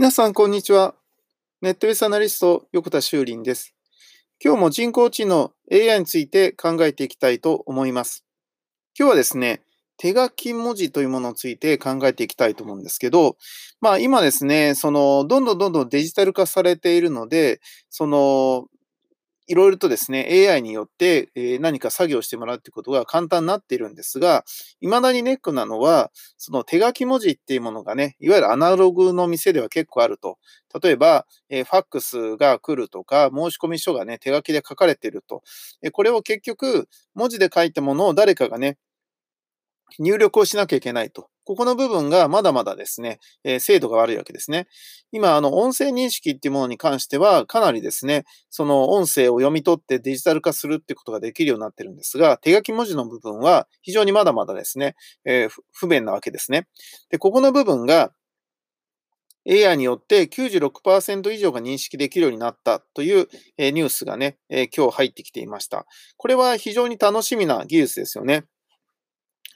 皆さん、こんにちは。ネットベースアナリスト、横田修林です。今日も人工知能 AI について考えていきたいと思います。今日はですね、手書き文字というものについて考えていきたいと思うんですけど、まあ今ですね、その、どんどんどんどんデジタル化されているので、その、いろいろとですね、AI によって何か作業してもらうってことが簡単になっているんですが、未だにネックなのは、その手書き文字っていうものがね、いわゆるアナログの店では結構あると。例えば、えファックスが来るとか、申込書がね、手書きで書かれていると。これを結局、文字で書いたものを誰かがね、入力をしなきゃいけないと。ここの部分がまだまだですね、えー、精度が悪いわけですね。今、あの、音声認識っていうものに関しては、かなりですね、その音声を読み取ってデジタル化するってことができるようになってるんですが、手書き文字の部分は非常にまだまだですね、えー、不便なわけですね。で、ここの部分が、AI によって96%以上が認識できるようになったというニュースがね、今日入ってきていました。これは非常に楽しみな技術ですよね。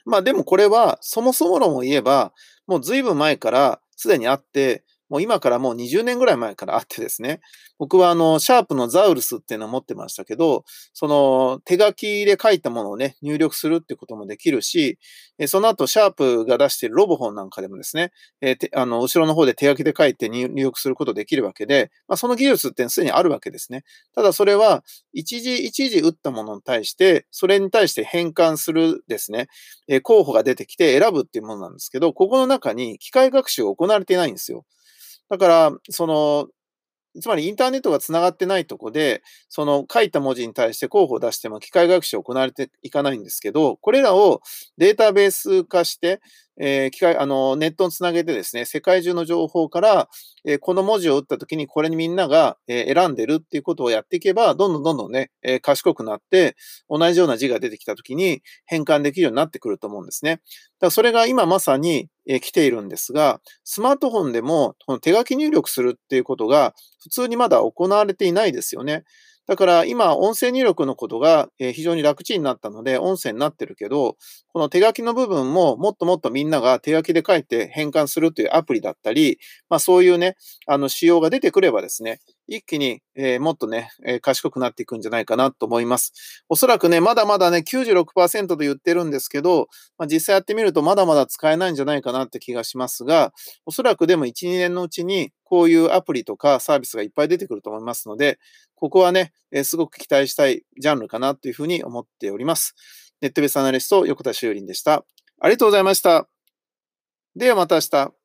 まあでもこれは、そもそも論を言えば、もう随分前からすでにあって、もう今からもう20年ぐらい前からあってですね、僕はあの、シャープのザウルスっていうのを持ってましたけど、その手書きで書いたものをね、入力するってこともできるし、その後、シャープが出しているロボホンなんかでもですね、えあの、後ろの方で手書きで書いて入力することできるわけで、まあ、その技術ってすでにあるわけですね。ただそれは、一時一時打ったものに対して、それに対して変換するですね、え候補が出てきて選ぶっていうものなんですけど、ここの中に機械学習が行われていないんですよ。だから、その、つまりインターネットが繋がってないとこで、その書いた文字に対して候補を出しても機械学習を行われていかないんですけど、これらをデータベース化して、えー、機械、あの、ネットにつなげてですね、世界中の情報から、えー、この文字を打ったときにこれにみんなが、えー、選んでるっていうことをやっていけば、どんどんどんどんね、え賢くなって、同じような字が出てきたときに変換できるようになってくると思うんですね。だからそれが今まさに、え来ているんですが、スマートフォンでもこの手書き入力するっていうことが普通にまだ行われていないですよね。だから今、音声入力のことが非常に楽ちんになったので、音声になってるけど、この手書きの部分ももっともっとみんなが手書きで書いて変換するというアプリだったり、まあそういうね、あの仕様が出てくればですね、一気に、もっとね、賢くなっていくんじゃないかなと思います。おそらくね、まだまだね、96%と言ってるんですけど、まあ、実際やってみるとまだまだ使えないんじゃないかなって気がしますが、おそらくでも1、2年のうちにこういうアプリとかサービスがいっぱい出てくると思いますので、ここはね、え、すごく期待したいジャンルかなというふうに思っております。ネットベースアナリスト、横田修林でした。ありがとうございました。ではまた明日。